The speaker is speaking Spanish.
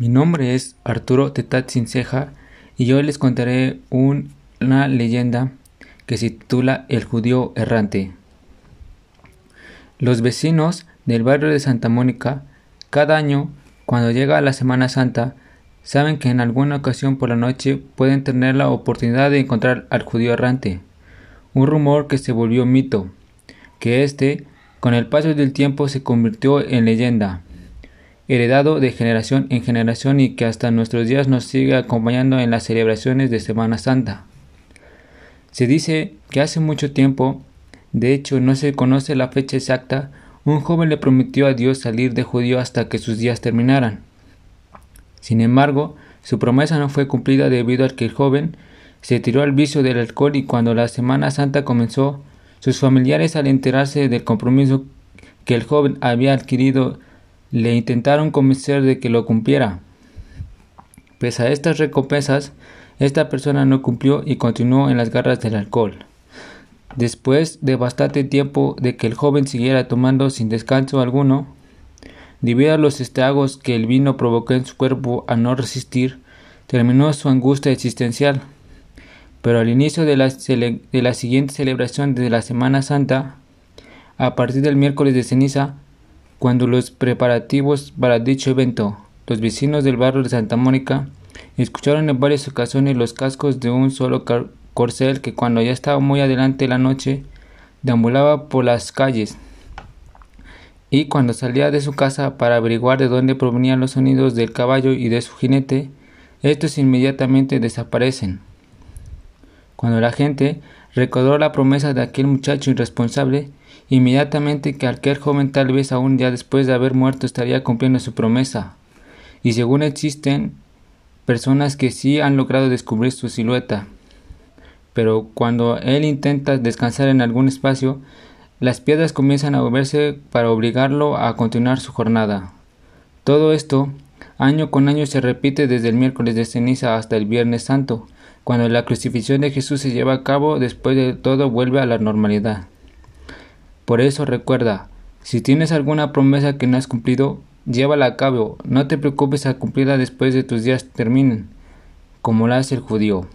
Mi nombre es Arturo Tetat Ceja y hoy les contaré una leyenda que se titula El judío errante. Los vecinos del barrio de Santa Mónica cada año, cuando llega la Semana Santa, saben que en alguna ocasión por la noche pueden tener la oportunidad de encontrar al judío errante, un rumor que se volvió mito, que éste, con el paso del tiempo, se convirtió en leyenda heredado de generación en generación y que hasta nuestros días nos sigue acompañando en las celebraciones de Semana Santa. Se dice que hace mucho tiempo, de hecho no se conoce la fecha exacta, un joven le prometió a Dios salir de judío hasta que sus días terminaran. Sin embargo, su promesa no fue cumplida debido a que el joven se tiró al vicio del alcohol y cuando la Semana Santa comenzó, sus familiares al enterarse del compromiso que el joven había adquirido le intentaron convencer de que lo cumpliera. Pese a estas recompensas, esta persona no cumplió y continuó en las garras del alcohol. Después de bastante tiempo de que el joven siguiera tomando sin descanso alguno, debido a los estragos que el vino provocó en su cuerpo a no resistir, terminó su angustia existencial. Pero al inicio de la, de la siguiente celebración de la Semana Santa, a partir del miércoles de ceniza, cuando los preparativos para dicho evento, los vecinos del barrio de Santa Mónica escucharon en varias ocasiones los cascos de un solo corcel que cuando ya estaba muy adelante la noche deambulaba por las calles y cuando salía de su casa para averiguar de dónde provenían los sonidos del caballo y de su jinete, estos inmediatamente desaparecen. Cuando la gente recordó la promesa de aquel muchacho irresponsable, inmediatamente que aquel joven tal vez aún ya después de haber muerto estaría cumpliendo su promesa. Y según existen personas que sí han logrado descubrir su silueta. Pero cuando él intenta descansar en algún espacio, las piedras comienzan a moverse para obligarlo a continuar su jornada. Todo esto, año con año, se repite desde el miércoles de ceniza hasta el viernes santo, cuando la crucifixión de Jesús se lleva a cabo, después de todo vuelve a la normalidad. Por eso recuerda, si tienes alguna promesa que no has cumplido, llévala a cabo, no te preocupes a cumplirla después de tus días terminen, como la hace el judío.